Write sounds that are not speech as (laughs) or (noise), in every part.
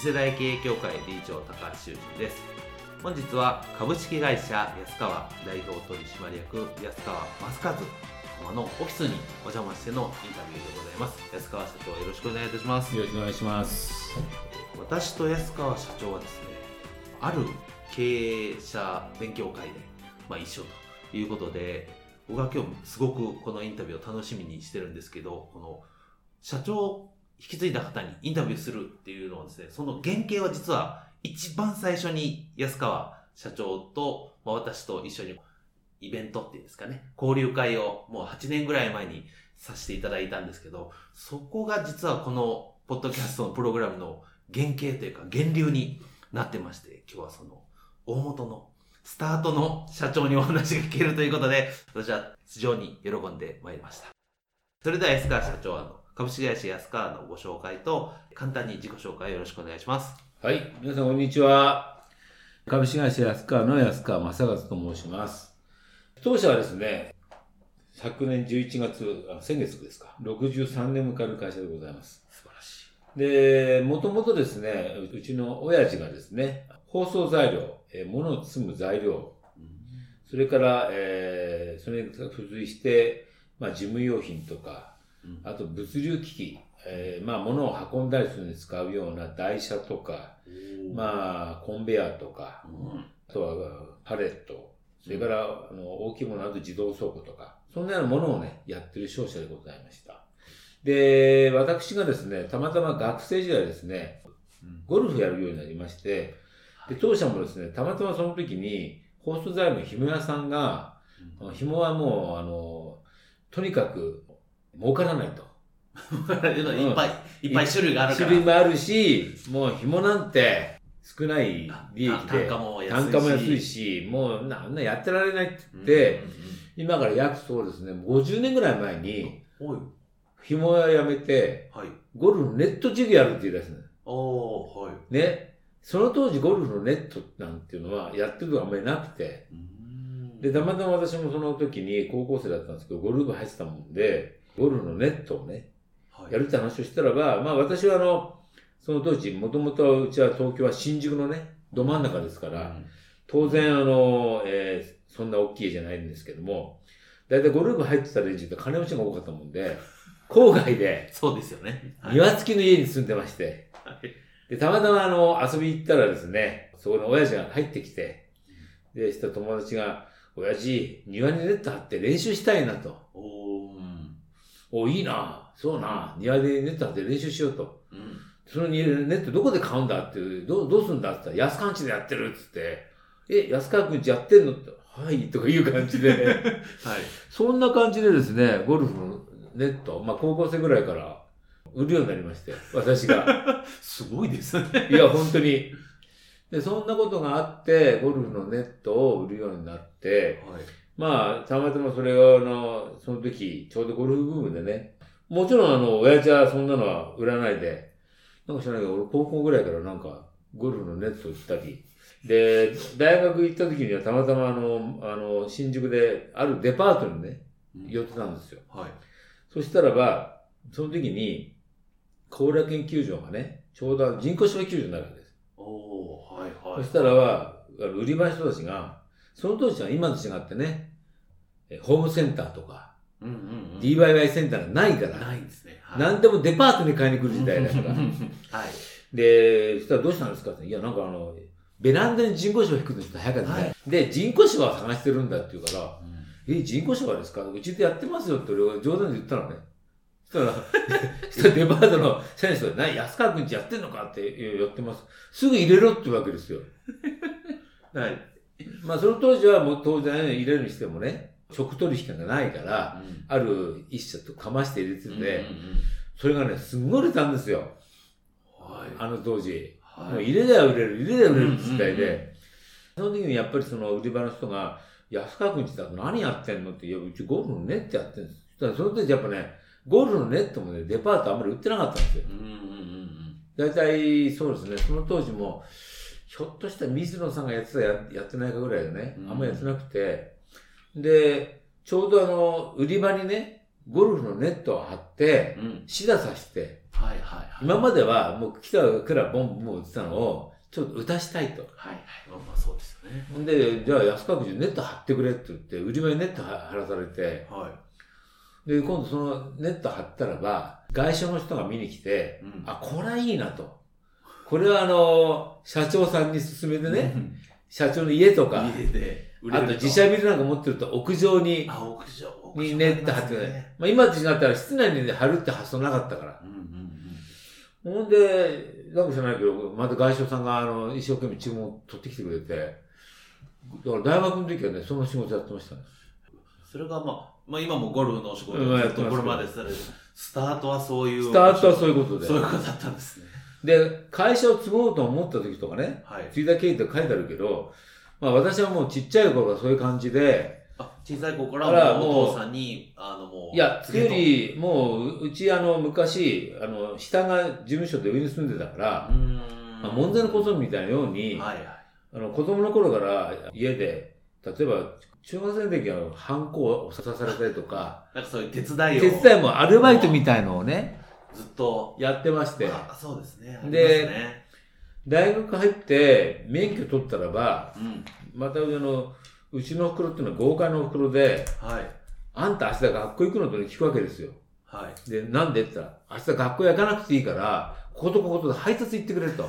次世代経営協会理事長高橋修人です。本日は株式会社安川代表取締役安川正和様のオフィスにお邪魔してのインタビューでございます。安川社長よろしくお願いいたします。よろしくお願いします。私と安川社長はですねある経営者勉強会で、まあ、一緒ということで僕は今日すごくこのインタビューを楽しみにしてるんですけどこの社長引き継いだ方にインタビューするっていうのはですね、その原型は実は一番最初に安川社長と、まあ、私と一緒にイベントっていうんですかね、交流会をもう8年ぐらい前にさせていただいたんですけど、そこが実はこのポッドキャストのプログラムの原型というか源流になってまして、今日はその大元のスタートの社長にお話が聞けるということで、私は非常に喜んでまいりました。それでは安川社長、あの、株式会社安川のご紹介と、簡単に自己紹介よろしくお願いします。はい。皆さん、こんにちは。株式会社安川の安川正和と申します。当社はですね、昨年11月、先月ですか、63年迎える会社でございます。素晴らしい。で、もともとですね、うちの親父がですね、包装材料、えー、物を包む材料、それから、えー、それに付随して、まあ、事務用品とか、あと物流機器、えー、まあ物を運んだりするのに使うような台車とか、まあコンベヤーとか、あとはパレット、それからあの大きいものあと自動倉庫とか、そんなようなものをね、やってる商社でございました。で、私がですね、たまたま学生時代ですね、ゴルフやるようになりまして、で、当社もですね、たまたまその時に、ホースト材の紐屋さんが、紐はもう、あの、とにかく儲からないと。(laughs) いっぱい、いっぱい種類があるから。種類もあるし、もう紐なんて少ない利益で、単価も安いし、単価も安いしもうなんなやってられないって言って、今から約そうですね、50年ぐらい前に、紐屋辞めて、はい、ゴルフのネット授業やるって言い出すの。おはい。ね。その当時ゴルフのネットなんていうのはやってるのがあんまりなくて、で、たまたま私もその時に高校生だったんですけど、ゴルフ入ってたもんで、ゴルフのネットをね、はい、やるって話をしたらば、まあ私はあの、その当時、もともとうちは東京は新宿のね、ど真ん中ですから、うん、当然あの、えー、そんな大きい家じゃないんですけども、だいたいゴルフ入ってた連中って金持ちが多かったもんで、(laughs) 郊外で、そうですよね。庭付きの家に住んでまして、はい、で、たまたまあの、遊び行ったらですね、そこの親父が入ってきて、で、した友達が、親父、庭にネット張って練習したいなと。おいいな、そうな、庭でネット張って練習しようと。うん、そのネットどこで買うんだって、どう、どうすんだって言ったら、安川んちでやってるっつって、え、安川くんちやってんのって、はい、とかいう感じで、(laughs) はい。そんな感じでですね、ゴルフのネット、まあ高校生ぐらいから売るようになりまして、私が。(laughs) すごいですね。いや、本当に。で、そんなことがあって、ゴルフのネットを売るようになって、はい、まあ、たまたまそれが、あの、その時、ちょうどゴルフブームでね、もちろんあの、親父はそんなのは売らないで、なんか知らないけど、俺高校ぐらいからなんか、ゴルフのネットを売ったり、で、大学行った時にはたまたまあの、あの、新宿であるデパートにね、寄ってたんですよ。はい。そしたらば、その時に、後楽園球場がね、ちょうど人工芝球場になるわけです。おはいはい。そしたらば、売り場の人たちが、その当時は今と違ってね、ホームセンターとか、うんうんうん、DIY センターがないから、ないんですね。はい、何でもデパートに買いに来る時代だから。(laughs) はい。で、そしたらどうしたんですか？って、いや、なんかあの、ベランダに人工芝引くのちょっと早かったね。はいで、人工芝を探してるんだって言うから、え、人工芝ですか？うちでやってますよって俺は冗談で言ったのね。そしたら、(laughs) デパートの社員の人が、何、安川くんちやってんのかって、いややってます。すぐ入れろって言うわけですよ。(laughs) はい。まあ、その当時はもう当然入れるにしてもね、食取引がないから、うんある一社とかまして入れてて、うんうんうんそれがね、すんごい売れたんですよ。はい。あの当時。はいもう入れりゃ売れる、入れりゃ売れるって時代うんうんうんで、その時にやっぱりその売り場の人が、安川くんちだと何やってんのって、いや、うちゴルフのネットやってるんです。そしたらその時やっぱね、ゴルフのネットもね、デパートあんまり売ってなかったんですよ。うんうんうん大体、そうですね、その当時も、ひょっとしたら水野さんがやってたややってないかぐらいでね、うんあんまりやってなくて、で、ちょうどあの、売り場にね、ゴルフのネットを貼って。シダさして、はいはいはい。今まではもう来たからボンボン打ってたのを、ちょっと打たしたいと。はいはい。まあまあそうですよね。ほんで、じゃあ安川君ネット貼ってくれって言って、売り場にネット貼らされて、はで、今度そのネット貼ったらば、外商の人が見に来てい。、うんあ、これはいいなと。これはあの、社長さんに勧めてね、社長の家とか、家であと自社ビルなんか持ってると屋上に、あ、屋上。にネット貼ってくれ。まあ今と違ったら室内に貼るって発想なかったから。うんうんほんで、なんか知らないけど、また外商さんがあの、一生懸命注文を取ってきてくれて、だから大学の時はね、その仕事やってましたね。それがまあ、まあ今もゴルフのお仕事やっとこれまでされる。スタートはそういう。スタートはそういうことで。そういうことだったんですね。で、会社を継ごうと思った時とかね、はい。継いだ経緯って書いてあるけど、まあ私はもうちっちゃい頃からそういう感じで、あ、小さい子かかららもうお父さんに、あのもう。いや、つより、もう、うちあの、昔、あの、下が事務所で上に住んでたからう、ーん。まあ、門前の小僧みたいなように、はいはい。あの、子供の頃から家で、例えば、中学生の時は、ハンコをさされたりとか、なんかそういう手伝いを。手伝いもアルバイトみたいのをね、ずっと。やってまして、あそうですね。でね大学入って免許取ったらば、うん。またあの、うちの袋っていうのは豪快なお袋で、はい。あんた明日学校行くのとね聞くわけですよ。はい。で、なんでって言ったら、明日学校行かなくていいから、こことこことで配達行ってくれと。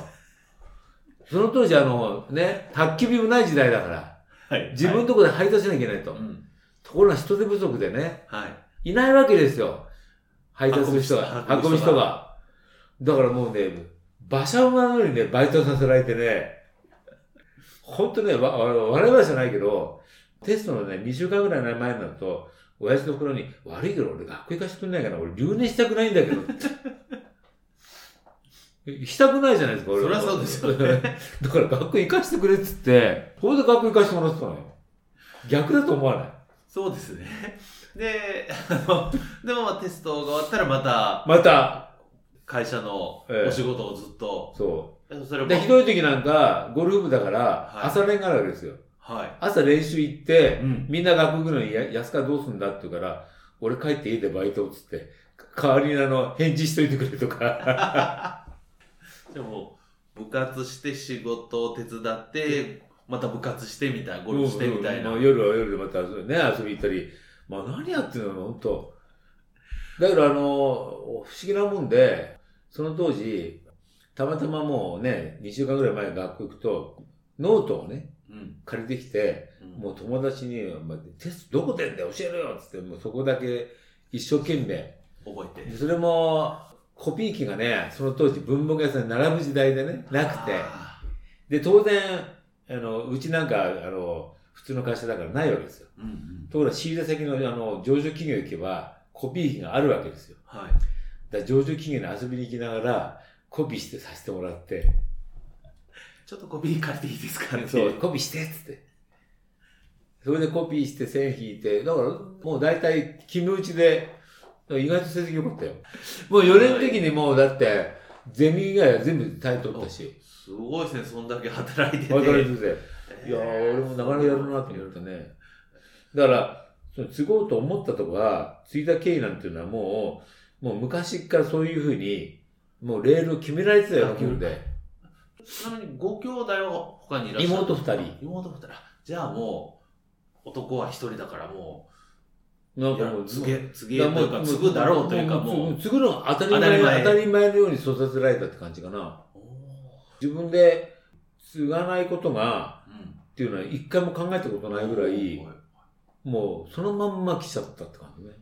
その当時あの、ね、宅急便もない時代だから、はい。自分のところで配達しなきゃいけないと。うん。ところが人手不足でね、はい。いないわけですよ。配達する人が、運ぶ人が。だからもうね、馬車馬のようにね、バイトさせられてね、ほんとね、わ、わ笑い話じゃないけど、テストのね、2週間ぐらい前になると、親父の袋に、悪いけど俺学校行かしてくれないかな、俺留年したくないんだけど。(laughs) したくないじゃないですか、俺そりゃそうですよね。(laughs) だから学校行かしてくれっつって、これで学校行かしてもらってたのよ。逆だと思わない？そうですね。で、あの、でもまあテストが終わったらまたまた、会社のええお仕事をずっと、そう。それもで、ひどい時なんか、ゴルフ部だから、はい朝練があるわけですよ。はい。朝練習行って、うんみんな学校行くのに、や安川どうすんだって言うから、俺帰って家でバイトっつって、代わりにあの、返事しといてくれとか。(laughs) でも、部活して仕事を手伝って、また部活してみたいな、ゴルフしてみたいな。うんうんまあ夜は夜でまた遊びね、遊び行ったり。まあ何やってんの本当だからあの、不思議なもんで、その当時、たまたまもうね、2週間ぐらい前に学校行くと、ノートをね、うん。借りてきて、うんもう友達に、まあ、テストどこでんだよ教えろよっつって、もうそこだけ一生懸命。覚えて。でそれも、コピー機がね、その当時文房具屋さんに並ぶ時代でね、なくて。あで、当然、あの、うちなんか、あの、普通の会社だからないわけですよ。ーうんうん。ところが仕入れ先の、あの、上場企業行けば、コピー機があるわけですよ。はい。だ上場企業に遊びに行きながら、コピーしてさせてもらって、ちょっとコピー借りていいですかってそう。コピーしてっつって。それでコピーして線引いて、だからもう大体決め打ちで、意外と成績良かったよ。もう4年の時にもうだって、ゼミ以外は全部タイ取ったし、すごいですね、そんだけ働いてて。働いてて。いや俺もなかなかやるなと思ったね。だから、その継ごうと思ったとか、継いだ経緯なんていうのはもう、もう昔からそういうふうに、もうレールを決められてたような気分で。ちなみにご兄弟は他にいらっしゃる？妹二人。妹二人。じゃあもう、男は一人だからもう、なんかもう、継げ、継げというか、継ぐだろうというかもう。継ぐのが当たり前当たり前のように育てられたって感じかな。自分で継がないことが、うん。っていうのは一回も考えたことないぐらいもうそのまんま来ちゃったって感じね。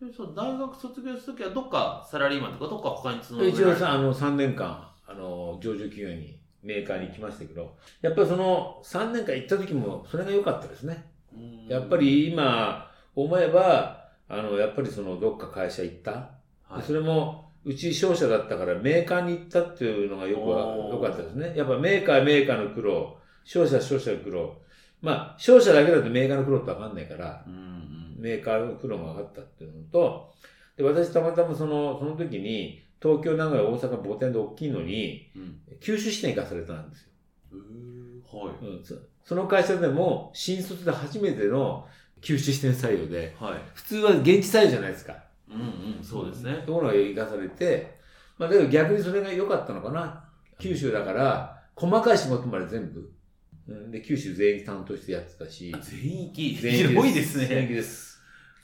でその大学卒業するときはどっかサラリーマンとかどっか他に勤め一応さ、あの、3年間、あの、上場企業に、メーカーに行きましたけど、やっぱりその3年間行った時も、それが良かったですね。うんやっぱ、り今、思えば、あの、やっぱりその、どっか会社行った。はい、それも、うち商社だったからメーカーに行ったっていうのがよく良かったですね。やっぱメーカーはメーカーの苦労、商社は商社の苦労。まあ、商社だけだとメーカーの苦労ってわかんないから。メーカーの苦労が分かったっていうのと、で、私たまたまその、その時に、東京、名古屋、大阪、母店で大きいのに、うん。九州支店行かされたんですよ。はい。うん、そその会社でも、新卒で初めての九州支店採用で、はい。普通は現地採用じゃないですか。うんうん、そうですね。ところが行かされて、まあ、だけど逆にそれが良かったのかな。九州だから、細かい仕事まで全部。うんで、九州全域担当してやってたし。全域、全域広いです全域ね。です。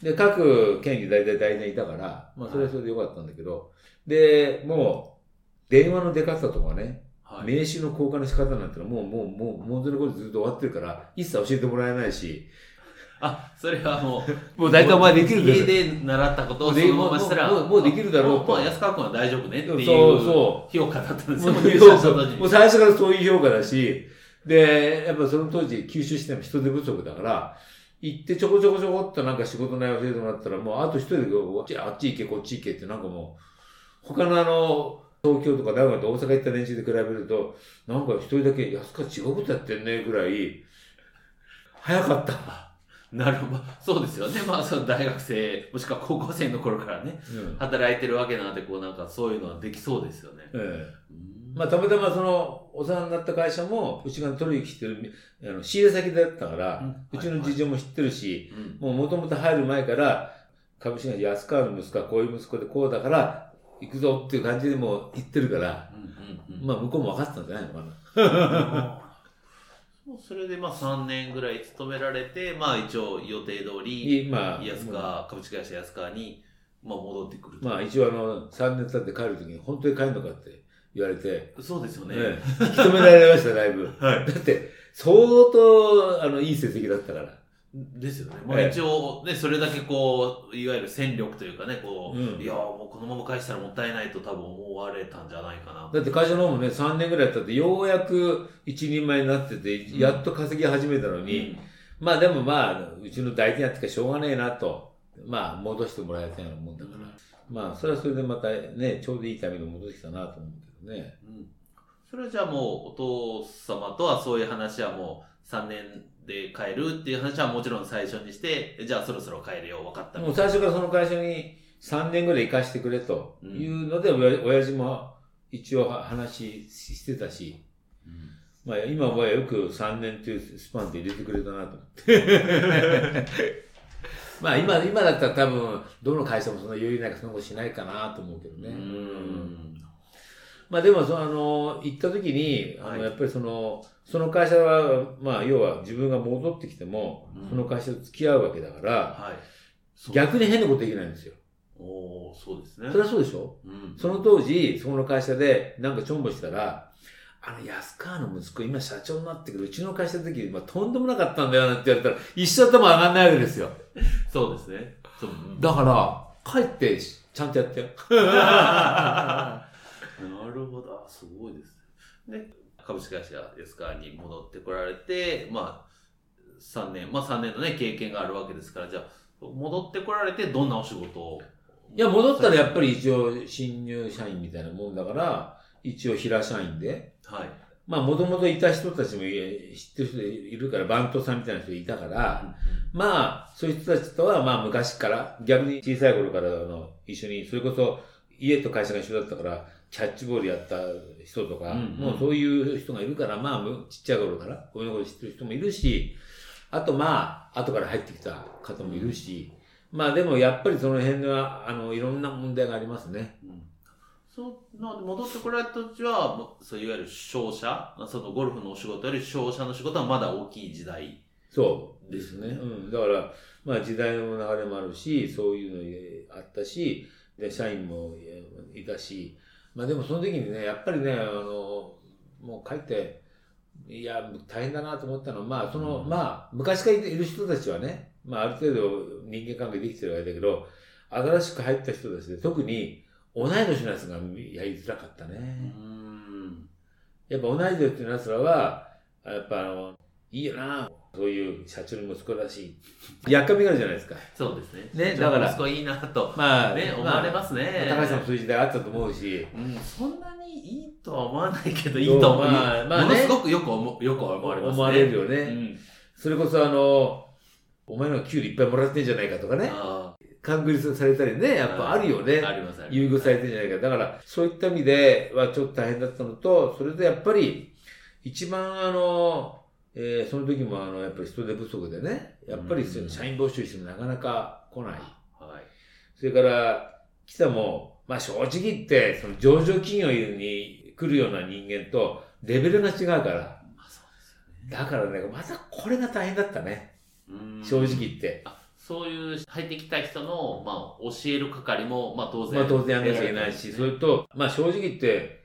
で、各県に大体大体いたから、まあそれはそれでよかったんだけど、で、もう、電話の出方とかね、はい。名刺の交換の仕方なんてのはもう、もう、もう、もうその頃ずっと終わってるから、一切教えてもらえないし、あ、それはもう、(laughs) もう大体お前できる家で習ったことをそでのまましたら、もうもうもうできるだろうと。まあ、安川君は大丈夫ねっていうそうそ評価だったんですよ、もう入社した時に。もう最初からそういう評価だし、で、やっぱその当時、九州支店も人手不足だから、行ってちょこちょこちょこっとなんか仕事内容教えてもらったら、もうあと一人でこうあっち行け、こっち行けってなんかもう、他のあの、東京とか名古屋と大阪行った連中で比べると、なんか一人だけ安川違うことやってんねぐらい、早かった。(laughs) なるほど。そうですよね。まあ、その大学生、もしくは高校生の頃からね、うん働いてるわけなんで、こうなんかそういうのはできそうですよね。ええうんまあ、たまたまその、お世話になった会社も、うちが取引してる、あの、仕入れ先だったから、うちの事情も知ってるし、うんもう元々入る前から、株式会社安川の息子はこういう息子でこうだから、行くぞっていう感じでもう言ってるから、まあ向こうも分かってたんじゃないのかな。も (laughs) うそれでまあ3年ぐらい勤められて、まあ一応予定通り、いまあ、安川、株式会社安川に、まあ戻ってくると。まあ一応あの、3年経って帰るときに、本当に帰るのかって言われて、そうですよね。ね引き止められました、だいぶ。(laughs) はい。だって、相当、あの、いい成績だったから。ですよね。まあええ一応、ね、それだけこう、いわゆる戦力というかね、こう、うんいや、もうこのまま返したらもったいないと多分思われたんじゃないかな。だって会社の方もね、3年ぐらい経って、ようやく一人前になってて、んやっと稼ぎ始めたのに、まあでもまあ、うちの大事なってかしょうがねえなと、まあ戻してもらいたいようなもんだから。まあ、それはそれでまたね、ちょうどいいタイミングで戻ってきたなと思うけどね。うんそれはじゃあもうお父様とはそういう話はもう3年で帰るっていう話はもちろん最初にして、じゃあそろそろ帰れよ、分かったもう最初からその会社に3年ぐらい行かしてくれというので、おや親父も一応話してたし、うんまあ今はよく3年というスパンで入れてくれたなと思って。(laughs) まあ今、今だったら多分、どの会社もそんな余裕ないかそんなことしないかなと思うけどね。うんまあでもその、あの、行った時に、あの、はいやっぱりその、その会社は、まあ要は自分が戻ってきても、うんその会社と付き合うわけだから、はい。逆に変なことできないんですよ。おーそうですね。それはそうでしょ？うんその当時、そこの会社でなんかちょんぼしたら、あの安川の息子今社長になってくる、うちの会社の時、まあ、とんでもなかったんだよなって言われたら、一生頭上がんないわけですよ。(laughs) そうですね。そうだから、帰ってちゃんとやってよ。(laughs) なるほど。あすごいですね。で、株式会社安川に戻ってこられて、まあ、3年、まあ3年のね、経験があるわけですから、じゃあ、戻ってこられてどんなお仕事を？いや、戻ったらやっぱり一応新入社員みたいなもんだから、一応平社員で、はい。まあ、もともといた人たちもい知ってる人いるから、バントさんみたいな人いたから、まあ、そういう人たちとは、まあ、昔から、逆に小さい頃からの一緒に、それこそ、家と会社が一緒だったから、キャッチボールやった人とか、もうそういう人がいるから、まあ、むちっちゃい頃から、こういうのこと知ってる人もいるし、あとまあ、後から入ってきた方もいるし、まあでもやっぱりその辺は、あの、いろんな問題がありますね。うんそう、戻ってこられた時は、そういわゆる商社、そのゴルフのお仕事より商社の仕事はまだ大きい時代。そうですね。うん。だから、まあ時代の流れもあるし、そういうのあったし、で、社員もいたし、まあでもその時にね、やっぱりね、あの、もう帰って、いや、大変だなと思ったのは、まあ、その、うんまあ、昔からいる人たちはね、まあ、ある程度人間関係できてるわけだけど、新しく入った人たちで、特に同い年のやつがやりづらかったうね。ん。やっぱ同い年のやつらは、やっぱあの、いいよな、そういう社長の息子だし、やっかみがあるじゃないですか。そうですね。ねだから息子いいなと、まあ、ね、思われますね。高橋さんもそういう時代あったと思うし、うん、そんなにいいとは思わないけど、いいと思う。まあまあねものすごくよく思よく思われますね。思われるよね。うん。それこそあの、お前の給料いっぱいもらってんじゃないかとかね、あ勘繰りされたりね、やっぱあるよねー。あります、あり優ます。遇されてんじゃないか。だから、そういった意味ではちょっと大変だったのと、それでやっぱり、一番あの、えーその時もあの、やっぱり人手不足でね、やっぱりうん社員募集してもなかなか来ない。はい。それから、来たも、まあ正直言って、その上場企業に来るような人間と、レベルが違うから。まあ、そうですよね。だからね、またこれが大変だったね。うん正直言って。あそういう入ってきた人の、まあ、教える係も、まあ、当然。まあ当然やんなきゃいけないし、それと、まあ正直言って、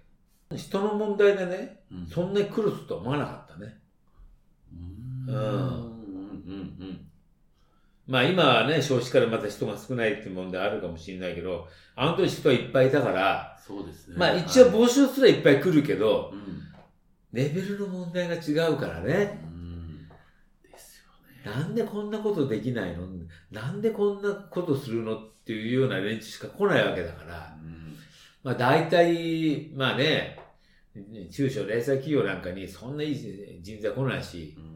人の問題でね、うんそんなに苦労するとは思わなかったね。うん。うんうん。うん。まあ今はね、少子からまた人が少ないっていう問題あるかもしれないけど、あの時人はいっぱいいたから、そうですね。まあ一応はい募集すらいっぱい来るけど、うん。レベルの問題が違うからね。うん。ですよね。なんでこんなことできないの？なんでこんなことするのっていうような連中しか来ないわけだから。うん。まあ大体、まあね、中小零細企業なんかにそんないい人材来ないし、うん。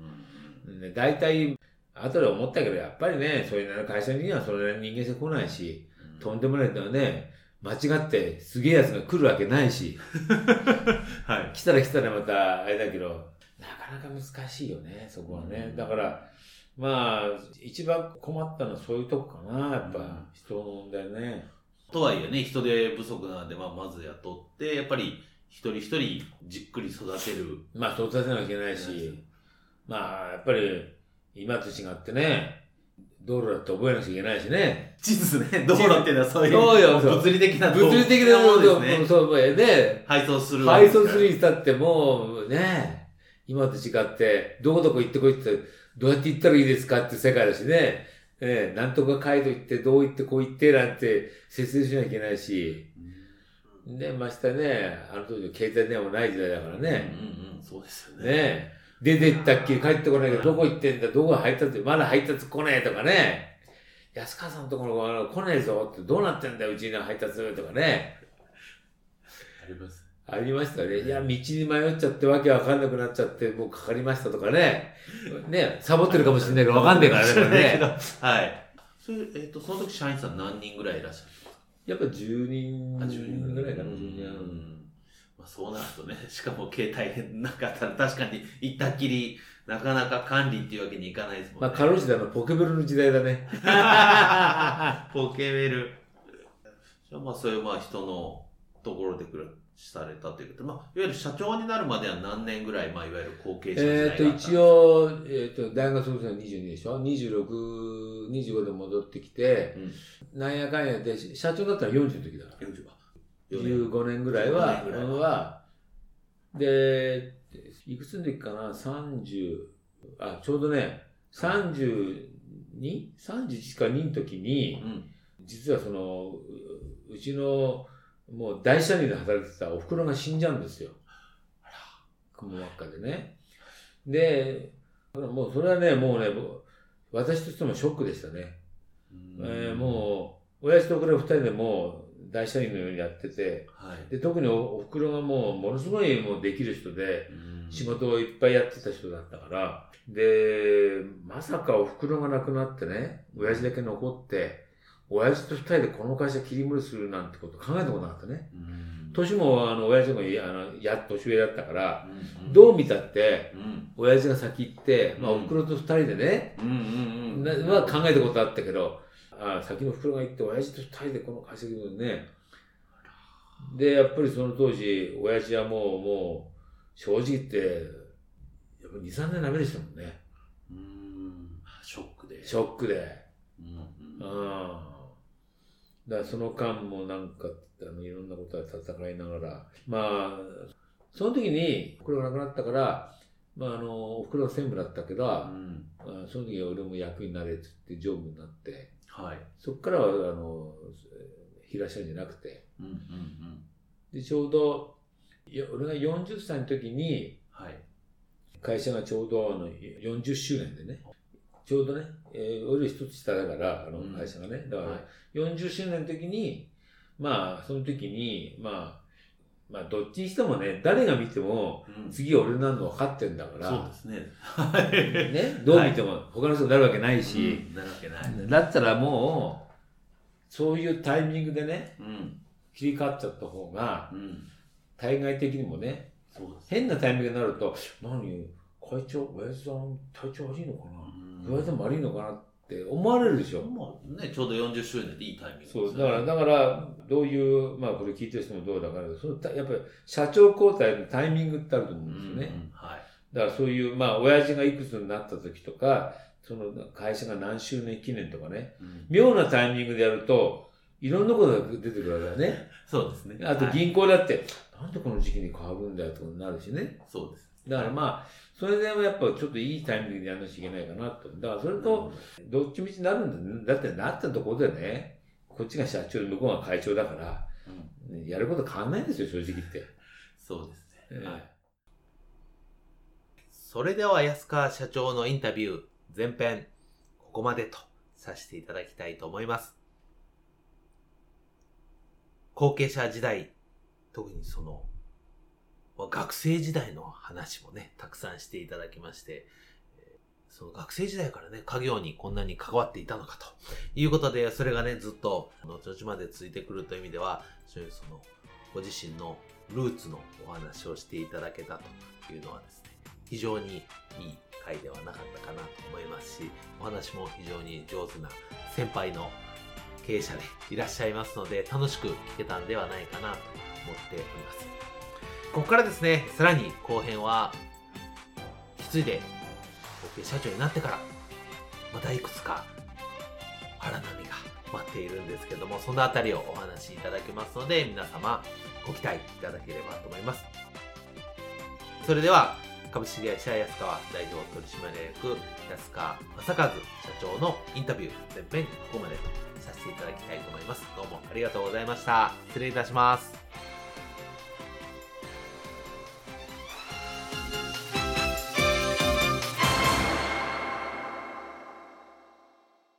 ね大体、後で思ったけど、やっぱりね、そういう会社にはそれなりに人間性来ないし、とんでもないのはね、間違ってすげえやつが来るわけないし、(laughs) はい。来たら来たらまたあれだけど、なかなか難しいよね、そこはね。うんだから、まあ、一番困ったのはそういうとこかな、やっうんぱ、人の問題ね。とはいえね、人手不足なんで、まあ、まず雇って、やっぱり一人一人じっくり育てる。まあ、育てなきゃいけないし、まあ、やっぱり、今と違ってね、道路だって覚えなきゃいけないしね。地図ね、道路っていうのはそういう、そうよ物理的な物理的なものですね。そう、ね、配送するわ配送するにしたってもうね、今と違って、どこどこ行ってこいって、どうやって行ったらいいですかって世界だしね、ええなんとか街道行って、どう行ってこう行ってなんて説明しなきゃいけないし、ね、ましてね、あの当時携帯電話もない時代だからうんね、うんうん、そうですよね。ね、出て行ったっきり帰ってこないけど、どこ行ってんだ、どこ配達、まだ配達来ねえとかね、安川さんのところあの来ねえぞって、どうなってんだよ、うちの配達とかね。あります。ありましたね。いや、道に迷っちゃってわけわかんなくなっちゃって、もうかかりましたとかね。ね、サボってるかもしれないけどわかんないからね、これね。(laughs) はい。それ、えっ、と、その時社員さん何人ぐらいいらっしゃるやっぱ10人あ10人ぐらいかな、う10人。んまあ、そうなるとね、(laughs) しかも携帯なかったら確かに行ったっきり、なかなか管理っていうわけにいかないですもんね。まあ、かろうじてあの、ポケベルの時代だね。(laughs) ポケベル。じゃあまあそういうまあ人のところで暮らされたということで、まあ、いわゆる社長になるまでは何年ぐらい、まあ、いわゆる後継者えっと、があったんですか？一、応、えっ、と、大学卒業22でしょ ?26、25で戻ってきて、うん、なんやかんやで、社長だったら40の時だから。40は。15年ぐらいは、15年ぐらいはは、で、いくつの時かな ?30、あ、ちょうどね、32?31 か2の時にう、ん。実はその、ううちの、もう大社員で働いてたお袋が死んじゃうんですよ。雲輪っかでね。で、もうそれはね、もうね、私としてもショックでしたね。えーもう、親父とこれ二人でもう大社員のようにやってて、う、はい。で、特におお袋がもう、ものすごいもうできる人で、仕事をいっぱいやってた人だったから、で、まさかお袋が亡くなってね、親父だけ残って、親父と二人でこの会社切り盛りするなんてこと考えたことなかったね。うん、年も、あの、親父がいあの、や、年上だったから、うん、どう見たって、うん、親父が先行って、まあ、うんお袋と二人でね、うん、うん、なうん。は考えたことあったけど、ああ先の袋が行って、親父と二人でこの会社切るのね。で、やっぱりその当時、親父はもう、もう、正直言って、やっぱ2、3年ダメでしたもんね。うん、ショックで。ショックで。うん、う。うんん。だからその間もなんか、あの、いろんなことは戦いながら、まあ、その時に、これがなくなったから、まあ、あの、お袋は専務だったけど、うんまあその時は俺も役になれって言って常務になって、はい。そこからは、あの、平社じゃなくて、うんうんうん。で、ちょうど、い俺が40歳の時に、はい。会社がちょうどあの40周年でね、ちょうどね、えー俺一つ下だから、あのうん会社がね、だかはらい40周年の時に、まあ、その時に、まあ、まあ、どっちにしてもね、誰が見ても、うん次俺なの分かってんだから、そうですね。はい。ね、どう見ても他の人になるわけないし、うんなるわけない。だったらもう、そういうタイミングでね、うん。切り替わっちゃった方が、うん。対外的にもね、そうです。変なタイミングになると、何、会長、親父さん、体調悪いのかな？うん親父さんも悪いのかな？って思われるでしょ。まあね、ちょうど40周年でいいタイミングですそう、だから、だから、どういう、まあこれ聞いてる人もどうだから、そのたやっぱり社長交代のタイミングってあると思ううんんですよね。うんはい。だからそういう、まあ親父がいくつになった時とか、その会社が何周年記念とかね、うん妙なタイミングでやると、いろんなことが出てくるわけだね。(laughs) そうですね。あとはい銀行だって、なんでこの時期に変わるんだよとかなるしね。そうです。だからまあ、それでもやっぱちょっといいタイミングでやらなきゃいけないかなと。だからそれと、どっちみちなるんだ。だってなったところでね、こっちが社長で向こうが会長だから、うんやること変わんないんですよ、正直言って。そうですええね。はい。それでは安川社長のインタビュー前編、ここまでとさせていただきたいと思います。後継者時代、特にその、ま学生時代の話もね、たくさんしていただきまして、その学生時代からね、家業にこんなに関わっていたのかということで、それがね、ずっと後々までついてくるという意味では、非常にその、ご自身のルーツのお話をしていただけたというのはですね、非常にいい回ではなかったかなと思いますし、お話も非常に上手な先輩の経営者でいらっしゃいますので、楽しく聞けたんではないかなと思っております。ここからですね、さらに後編は、引き継いで、社長になってから、またいくつか荒波が待っているんですけども、そのあたりをお話しいただけますので、皆様ご期待いただければと思います。それでは、株式会社安川代表取締役安川正和社長のインタビュー前編ここまでとさせていただきたいと思います。どうもありがとうございました。失礼いたします。